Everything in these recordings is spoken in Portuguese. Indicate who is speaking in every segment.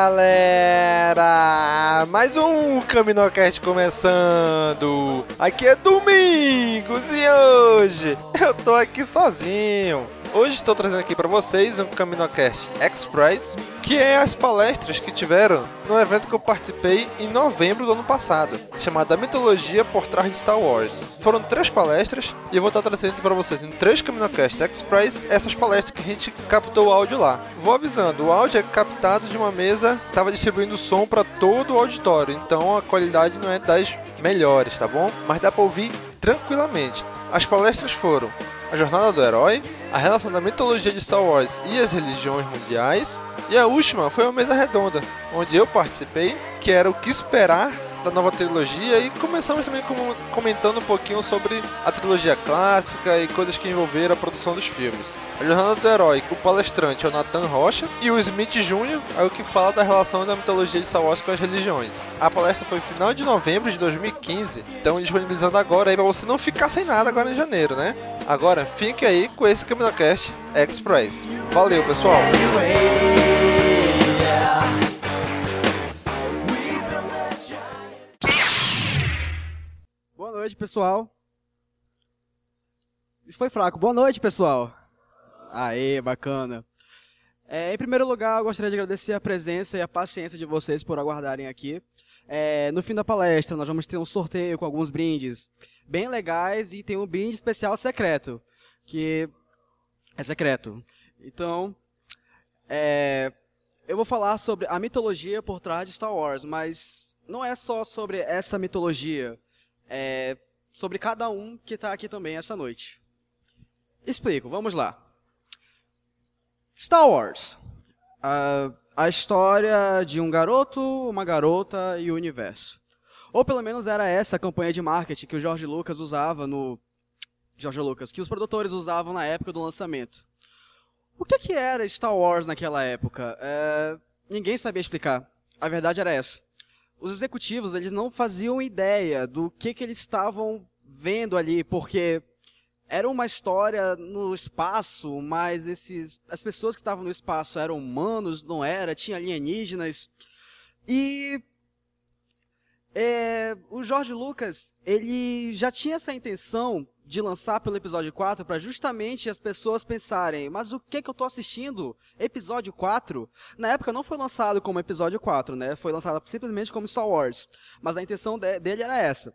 Speaker 1: galera! Mais um Caminocast começando! Aqui é Domingos e hoje eu tô aqui sozinho. Hoje estou trazendo aqui para vocês um Caminocast Express, que é as palestras que tiveram no evento que eu participei em novembro do ano passado, chamada Mitologia por trás de Star Wars. Foram três palestras e eu vou estar trazendo para vocês em três Caminocast Express essas palestras que a gente captou o áudio lá. Vou avisando, o áudio é captado de uma mesa, estava distribuindo som para todo o auditório, então a qualidade não é das melhores, tá bom? Mas dá para ouvir tranquilamente. As palestras foram a Jornada do Herói, a relação da mitologia de Star Wars e as religiões mundiais, e a última foi uma mesa redonda, onde eu participei, que era o que esperar da nova trilogia e começamos também com- comentando um pouquinho sobre a trilogia clássica e coisas que envolveram a produção dos filmes. A Jornada do Herói, o palestrante é o Nathan Rocha e o Smith Jr. é o que fala da relação da mitologia de Star Wars com as religiões. A palestra foi final de novembro de 2015, então disponibilizando agora aí pra você não ficar sem nada agora em janeiro, né? Agora fique aí com esse CaminoCast Express. Valeu, pessoal!
Speaker 2: Pessoal. Isso foi fraco. Boa noite, pessoal. Aê, bacana. É, em primeiro lugar, eu gostaria de agradecer a presença e a paciência de vocês por aguardarem aqui. É, no fim da palestra, nós vamos ter um sorteio com alguns brindes bem legais e tem um brinde especial secreto, que é secreto. Então, é, eu vou falar sobre a mitologia por trás de Star Wars, mas não é só sobre essa mitologia é, sobre cada um que está aqui também essa noite. Explico, vamos lá. Star Wars. A, a história de um garoto, uma garota e o universo. Ou pelo menos era essa a campanha de marketing que o George Lucas usava no. George Lucas, que os produtores usavam na época do lançamento. O que, que era Star Wars naquela época? É, ninguém sabia explicar. A verdade era essa os executivos eles não faziam ideia do que, que eles estavam vendo ali, porque era uma história no espaço, mas esses, as pessoas que estavam no espaço eram humanos, não era, tinha alienígenas. E é, o George Lucas, ele já tinha essa intenção de lançar pelo episódio 4 para justamente as pessoas pensarem, mas o que que eu tô assistindo? Episódio 4? Na época não foi lançado como episódio 4, né? Foi lançado simplesmente como Star Wars. Mas a intenção de- dele era essa.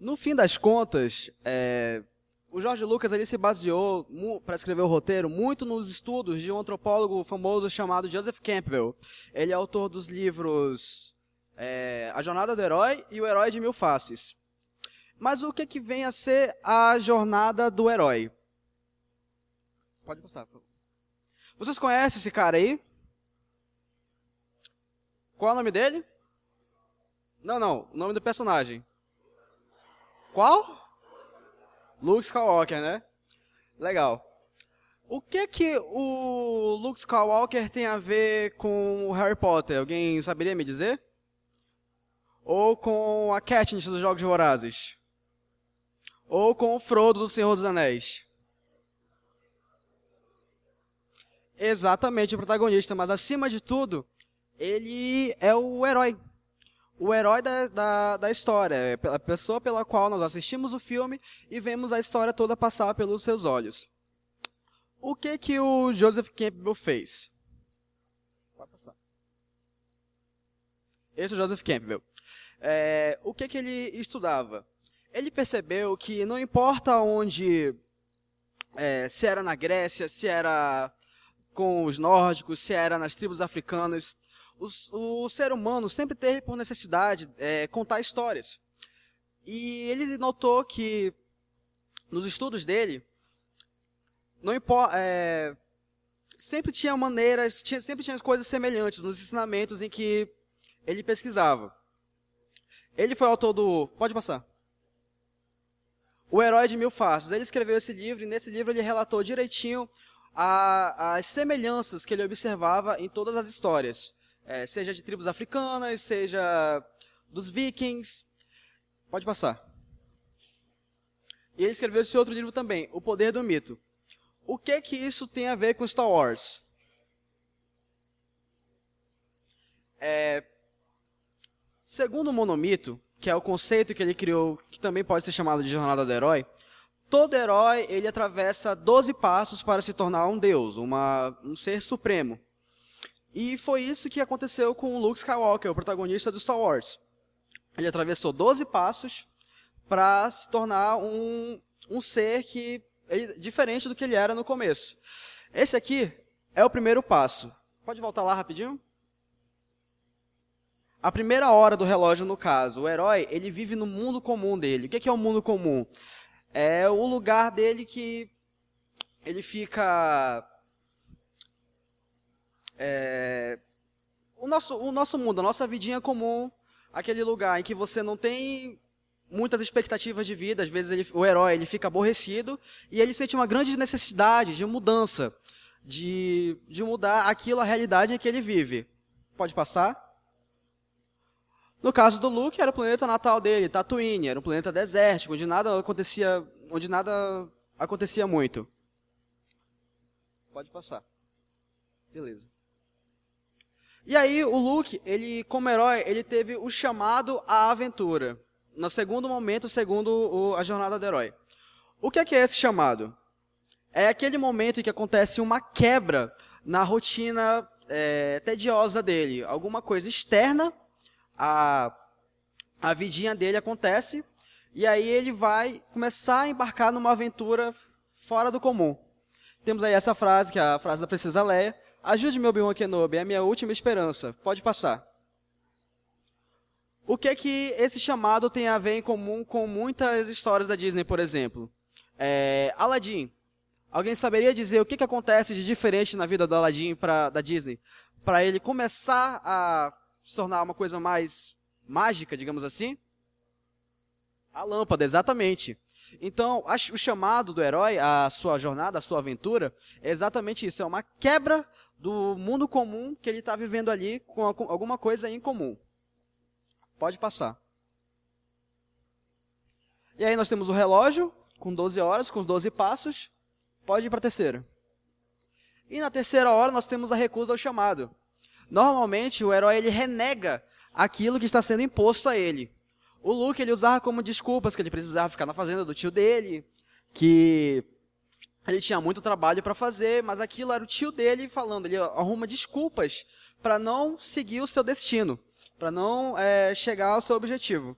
Speaker 2: No fim das contas, é, o George Lucas ele se baseou para escrever o roteiro muito nos estudos de um antropólogo famoso chamado Joseph Campbell. Ele é autor dos livros é, A Jornada do Herói e O Herói de Mil Faces. Mas o que, que vem a ser a jornada do herói? Pode passar. Vocês conhecem esse cara aí? Qual é o nome dele? Não, não. O nome do personagem. Qual? Luke Skywalker, né? Legal. O que que o Luke Skywalker tem a ver com o Harry Potter? Alguém saberia me dizer? Ou com a Katniss dos Jogos Vorazes? Ou com o Frodo do Senhor dos Anéis? Exatamente o protagonista, mas acima de tudo, ele é o herói. O herói da, da, da história, a pessoa pela qual nós assistimos o filme e vemos a história toda passar pelos seus olhos. O que que o Joseph Campbell fez? Pode passar. Esse é o Joseph Campbell. É, o que que ele estudava? Ele percebeu que não importa onde, é, se era na Grécia, se era com os nórdicos, se era nas tribos africanas, o, ser humano sempre teve por necessidade é, contar histórias. E ele notou que nos estudos dele, não importa, é, sempre tinha maneiras, tinha, sempre tinha coisas semelhantes nos ensinamentos em que ele pesquisava. Ele foi autor do. Pode passar. O Herói de Mil Faces. Ele escreveu esse livro e nesse livro ele relatou direitinho a, as semelhanças que ele observava em todas as histórias. É, seja de tribos africanas, seja dos vikings. Pode passar. E ele escreveu esse outro livro também, O Poder do Mito. O que que isso tem a ver com Star Wars? É, segundo o monomito, que é o conceito que ele criou, que também pode ser chamado de jornada do herói, todo herói ele atravessa 12 passos para se tornar um deus, uma, um ser supremo. E foi isso que aconteceu com Luke Skywalker, o protagonista do Star Wars. Ele atravessou 12 passos para se tornar um, um ser que diferente do que ele era no começo. Esse aqui é o primeiro passo. Pode voltar lá rapidinho? A primeira hora do relógio, no caso, o herói, ele vive no mundo comum dele. O que é o mundo comum? É o lugar dele que ele fica é, o, nosso, o nosso mundo, a nossa vidinha comum, aquele lugar em que você não tem muitas expectativas de vida, às vezes ele, o herói ele fica aborrecido e ele sente uma grande necessidade de mudança, de, de mudar aquilo, a realidade em que ele vive. Pode passar? No caso do Luke, era o planeta natal dele, Tatooine, era um planeta desértico, onde nada acontecia, onde nada acontecia muito. Pode passar. Beleza. E aí o Luke, ele como herói, ele teve o chamado à aventura. No segundo momento, segundo o, a jornada do herói. O que é, que é esse chamado? É aquele momento em que acontece uma quebra na rotina é, tediosa dele. Alguma coisa externa, a, a vidinha dele acontece, e aí ele vai começar a embarcar numa aventura fora do comum. Temos aí essa frase, que é a frase da Princesa Leia, Ajude-me, Obi-Wan Kenobi, é a minha última esperança. Pode passar. O que é que esse chamado tem a ver em comum com muitas histórias da Disney, por exemplo? É, Aladdin. Alguém saberia dizer o que, que acontece de diferente na vida do Aladdin pra, da Disney? Para ele começar a se tornar uma coisa mais mágica, digamos assim? A lâmpada, exatamente. Então, o chamado do herói, a sua jornada, a sua aventura, é exatamente isso. É uma quebra do mundo comum que ele está vivendo ali com alguma coisa em comum. Pode passar. E aí nós temos o relógio com 12 horas, com 12 passos. Pode ir para a terceira. E na terceira hora nós temos a recusa ao chamado. Normalmente o herói ele renega aquilo que está sendo imposto a ele. O Luke ele usava como desculpas que ele precisava ficar na fazenda do tio dele, que ele tinha muito trabalho para fazer, mas aquilo era o tio dele falando. Ele arruma desculpas para não seguir o seu destino, para não é, chegar ao seu objetivo.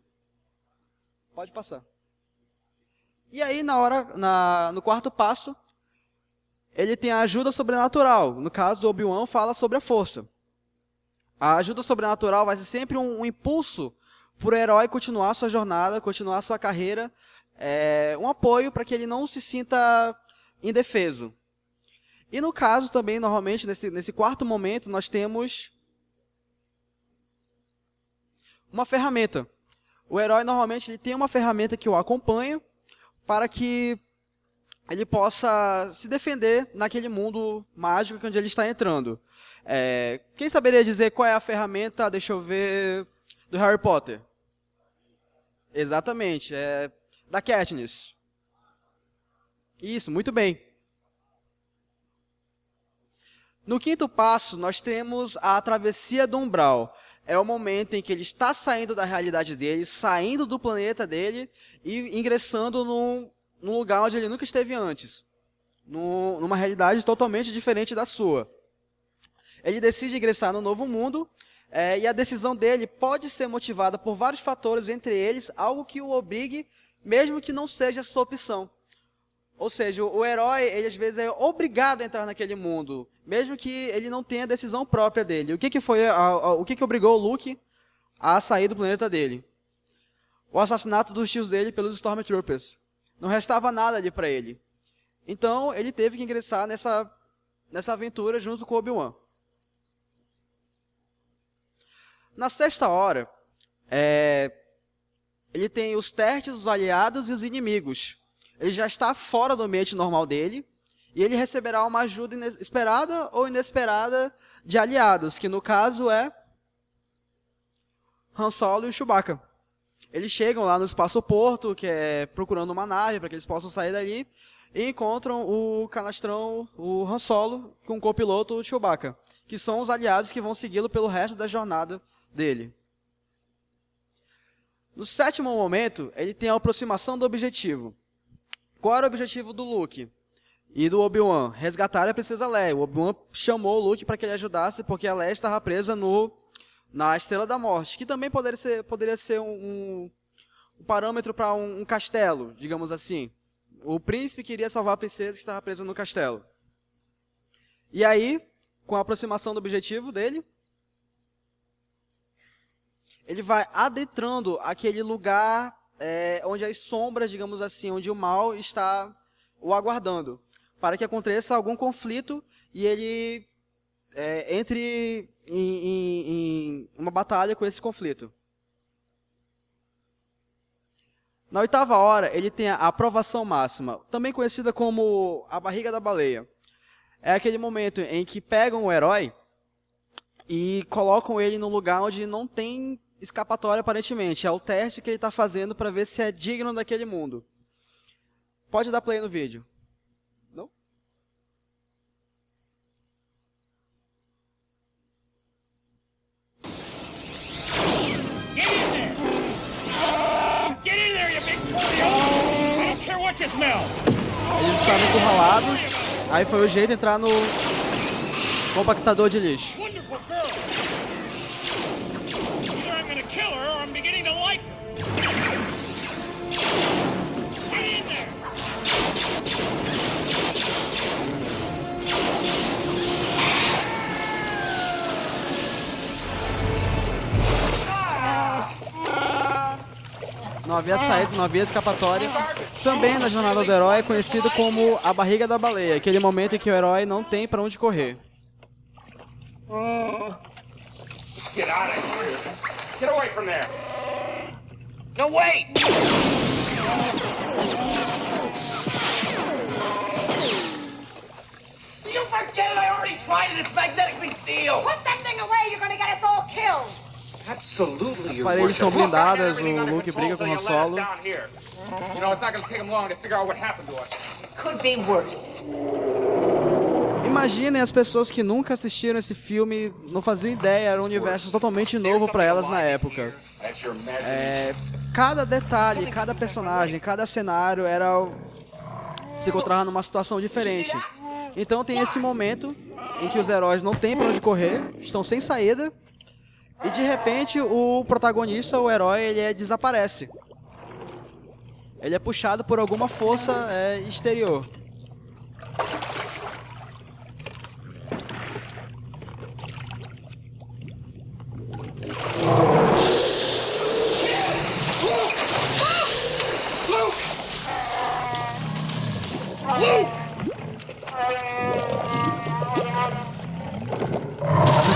Speaker 2: Pode passar. E aí, na hora, na, no quarto passo, ele tem a ajuda sobrenatural. No caso, Obi-Wan fala sobre a força. A ajuda sobrenatural vai ser sempre um, um impulso para o herói continuar sua jornada, continuar sua carreira, é, um apoio para que ele não se sinta indefeso. E no caso também, normalmente, nesse, nesse quarto momento, nós temos uma ferramenta. O herói normalmente ele tem uma ferramenta que o acompanha para que ele possa se defender naquele mundo mágico onde ele está entrando. É, quem saberia dizer qual é a ferramenta, deixa eu ver, do Harry Potter? Exatamente, é da Katniss. Isso, muito bem. No quinto passo, nós temos a travessia do umbral. É o momento em que ele está saindo da realidade dele, saindo do planeta dele e ingressando num, num lugar onde ele nunca esteve antes. Num, numa realidade totalmente diferente da sua. Ele decide ingressar no novo mundo é, e a decisão dele pode ser motivada por vários fatores, entre eles algo que o obrigue, mesmo que não seja sua opção. Ou seja, o, herói, ele às vezes é obrigado a entrar naquele mundo, mesmo que ele não tenha decisão própria dele. O que, que foi, a, a, o que, que obrigou o Luke a sair do planeta dele? O assassinato dos tios dele pelos Stormtroopers. Não restava nada ali para ele. Então, ele teve que ingressar nessa, nessa aventura junto com Obi-Wan. Na sexta hora, é, ele tem os testes, os aliados e os inimigos. Ele já está fora do ambiente normal dele e ele receberá uma ajuda esperada ou inesperada de aliados, que no caso é Han Solo e Chewbacca. Eles chegam lá no espaço porto, que é procurando uma nave para que eles possam sair dali, e encontram o canastrão, o Han Solo, com o copiloto o Chewbacca, que são os aliados que vão segui-lo pelo resto da jornada dele. No sétimo momento, ele tem a aproximação do objetivo. Qual era o objetivo do Luke e do Obi-Wan? Resgatar a princesa Leia. O Obi-Wan chamou o Luke para que ele ajudasse porque a Leia estava presa no na Estrela da Morte, que também poderia ser, poderia ser um, um, parâmetro para um, um castelo, digamos assim. O príncipe queria salvar a princesa que estava presa no castelo. E aí, com a aproximação do objetivo dele, ele vai adentrando aquele lugar é, onde as sombras, digamos assim, onde o mal está o aguardando, para que aconteça algum conflito e ele é, entre em, em, em uma batalha com esse conflito. Na oitava hora, ele tem a aprovação máxima, também conhecida como a barriga da baleia. É aquele momento em que pegam o herói e colocam ele num lugar onde não tem escapatória aparentemente. É o teste que ele está fazendo para ver se é digno daquele mundo. Pode dar play no vídeo. Não?
Speaker 3: Get in there! Get in there, you big I don't care what you smell!
Speaker 2: Eles estavam encurralados, aí foi o jeito de entrar no compactador de lixo.
Speaker 3: Wonderful girl! Kill her or I'm beginning to like her! Get in there!
Speaker 2: Não havia saída, não havia escapatória. Também na jornada do herói é conhecido como a barriga da baleia, aquele momento em que o herói não tem para onde correr.
Speaker 3: Let's get out of here! Get away from there! No, wait!
Speaker 4: You forget it! I already tried it! It's magnetically sealed! Put that thing away! You're gonna get us all killed!
Speaker 3: Absolutely,
Speaker 2: As paredes são blindadas, o Luke briga com o Han Solo.
Speaker 3: You know, it's not gonna take him long to figure out what happened to us.
Speaker 4: Could be worse.
Speaker 2: Imaginem as pessoas que nunca assistiram esse filme, não faziam ideia, era um universo totalmente novo para elas na época. É, cada detalhe, cada personagem, cada cenário era se encontrava numa situação diferente. Então tem esse momento em que os heróis não têm para onde correr, estão sem saída, e de repente o protagonista, o herói, ele é, desaparece. Ele é puxado por alguma força é, exterior.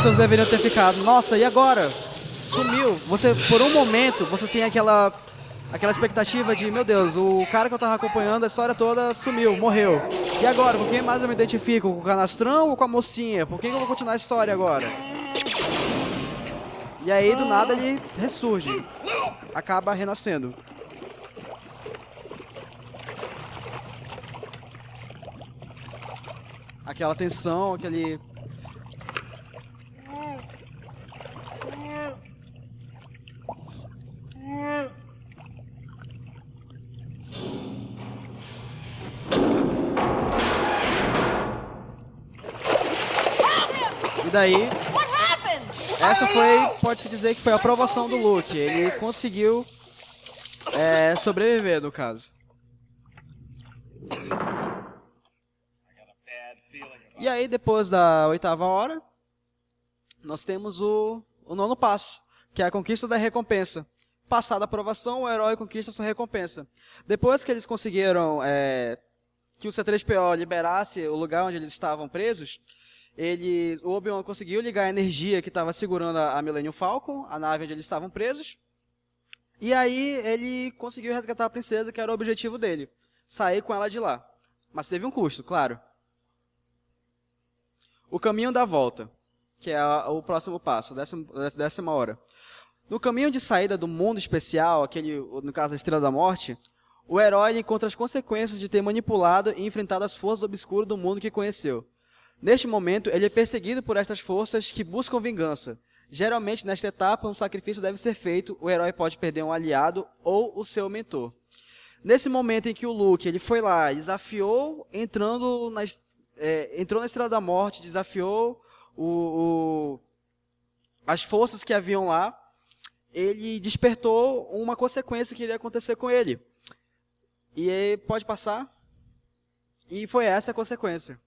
Speaker 2: Pessoas deveriam ter ficado, nossa, e agora? Sumiu. Você, por um momento, você tem aquela aquela expectativa de, meu Deus, o cara que eu tava acompanhando a história toda sumiu, morreu. E agora, com quem mais eu me identifico? Com o canastrão ou com a mocinha? Por que eu vou continuar a história agora? E aí, do nada, ele ressurge. Acaba renascendo. Aquela tensão, aquele. Daí, essa foi, pode-se dizer que foi a aprovação do Luke. Ele conseguiu é, sobreviver, no caso. E aí, depois da oitava hora, nós temos o, o nono passo, que é a conquista da recompensa. Passada a aprovação, o herói conquista sua recompensa. Depois que eles conseguiram é, que o C3PO liberasse o lugar onde eles estavam presos, ele, o Obi-Wan conseguiu ligar a energia que estava segurando a, Millennium Falcon, a nave onde eles estavam presos. E aí ele conseguiu resgatar a princesa, que era o objetivo dele. Sair com ela de lá. Mas teve um custo, claro. O caminho da volta, que é o próximo passo, décima, décima hora. No caminho de saída do mundo especial, aquele, no caso a Estrela da Morte, o herói encontra as consequências de ter manipulado e enfrentado as forças obscuras do mundo que conheceu. Neste momento, ele é perseguido por estas forças que buscam vingança. Geralmente, nesta etapa, um sacrifício deve ser feito, o herói pode perder um aliado ou o seu mentor. Nesse momento em que o Luke ele foi lá, desafiou, entrando na, é, entrou na Estrela da Morte, desafiou o, o, as forças que haviam lá, ele despertou uma consequência que iria acontecer com ele. E pode passar? E foi essa a consequência.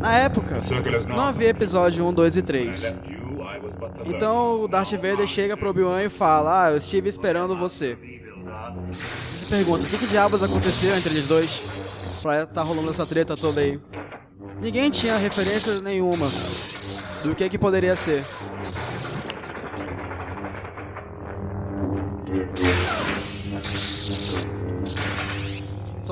Speaker 2: Na época, não havia episódio 1, 2 e 3. Então o Darth Vader chega pro Obi-Wan e fala: Ah, eu estive esperando você. Você se pergunta: o que, que diabos aconteceu entre eles dois? Pra estar tá rolando essa treta toda aí. Ninguém tinha referência nenhuma do que que poderia ser.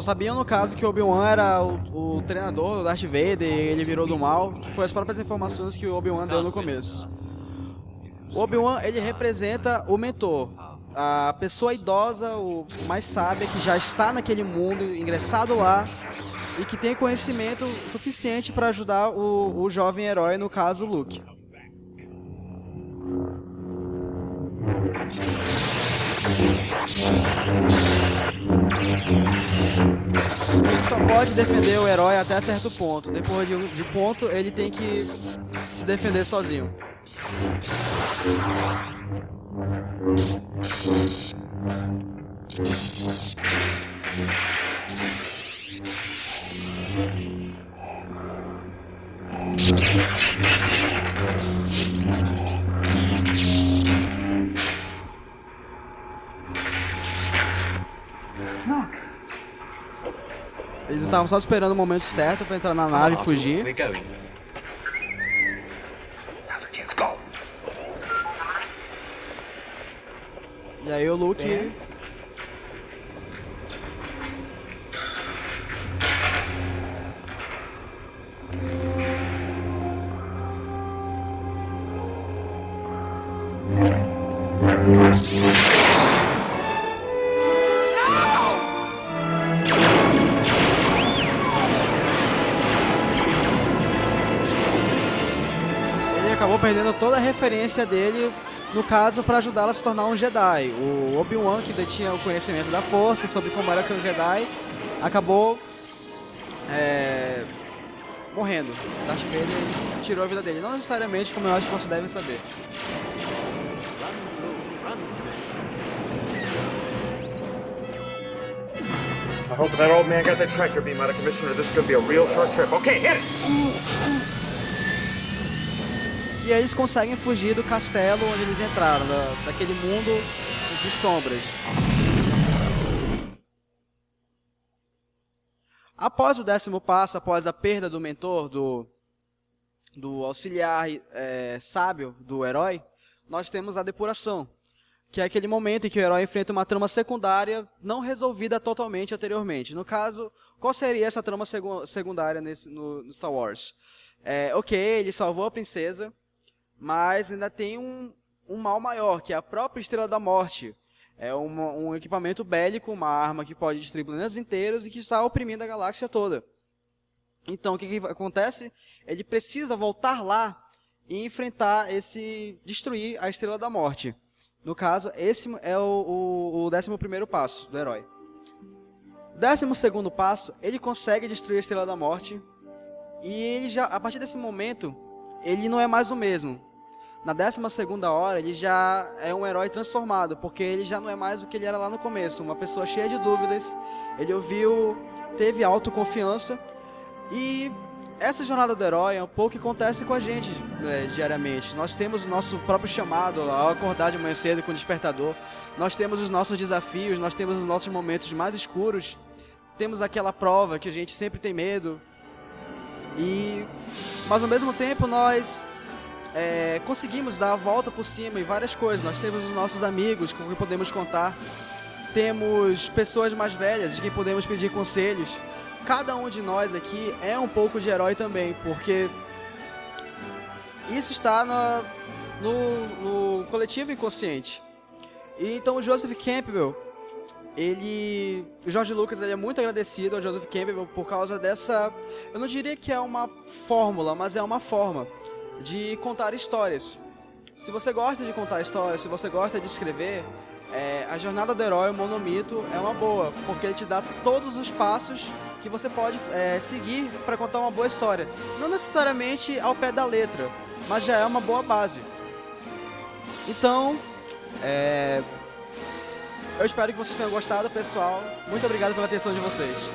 Speaker 2: Sabiam, no caso, que Obi-Wan era o, o, treinador do Darth Vader ele virou do mal, que foi as próprias informações que o Obi-Wan deu no começo. O Obi-Wan, ele representa o mentor, a pessoa idosa, o mais sábia, que já está naquele mundo, ingressado lá, e que tem conhecimento suficiente para ajudar o, o jovem herói, no caso, Luke. Ele só pode defender o herói até certo ponto. Depois de, de ponto, ele tem que se defender sozinho. Eles estavam só esperando o momento certo para entrar na nave e fugir. E aí o Luke toda a referência dele, no caso, para ajudá-la a se tornar um Jedi. O Obi-Wan, que detinha o conhecimento da força sobre como era ser um Jedi, acabou é, morrendo. Darth Vader tirou a vida dele. Não necessariamente, como eu acho que você deve saber.
Speaker 3: I hope that old man got that tractor beam out of commission or this is gonna be a real short trip. Okay, hit it!
Speaker 2: E aí eles conseguem fugir do castelo onde eles entraram, da, daquele mundo de sombras. Após o décimo passo, após a perda do mentor, do, do auxiliar é, sábio do herói, nós temos a depuração, que é aquele momento em que o herói enfrenta uma trama secundária não resolvida totalmente anteriormente. No caso, qual seria essa trama secundária nesse, no, no, Star Wars? É, ok, ele salvou a princesa, mas ainda tem um, um mal maior, que é a própria Estrela da Morte. É uma, um equipamento bélico, uma arma que pode destruir planetas inteiros e que está oprimindo a galáxia toda. Então, o que, que acontece? Ele precisa voltar lá e enfrentar esse. destruir a Estrela da Morte. No caso, esse é o, o, o décimo primeiro passo do herói. Décimo segundo passo, ele consegue destruir a Estrela da Morte. E ele já, a partir desse momento, ele não é mais o mesmo. Na décima segunda hora, ele já é um herói transformado, porque ele já não é mais o que ele era lá no começo. Uma pessoa cheia de dúvidas. Ele ouviu, teve autoconfiança. E essa jornada do herói é um pouco que acontece com a gente né, diariamente. Nós temos o nosso próprio chamado ao acordar de manhã cedo com o despertador. Nós temos os nossos desafios, nós temos os nossos momentos mais escuros. Temos aquela prova que a gente sempre tem medo. E mas ao mesmo tempo nós é, conseguimos dar a volta por cima em várias coisas. Nós temos os nossos amigos com quem podemos contar. Temos pessoas mais velhas de quem podemos pedir conselhos cada um de nós aqui é um pouco de herói também, porque isso está no, no, no coletivo inconsciente. E então o Joseph Campbell, ele, o George Lucas ele é muito agradecido ao Joseph Campbell por causa dessa, eu não diria que é uma fórmula, mas é uma forma de contar histórias. Se você gosta de contar histórias, se você gosta de escrever, é, a jornada do herói, o monomito, é uma boa, porque ele te dá todos os passos que você pode é, seguir para contar uma boa história. Não necessariamente ao pé da letra, mas já é uma boa base. Então, é... eu espero que vocês tenham gostado, pessoal. Muito obrigado pela atenção de vocês.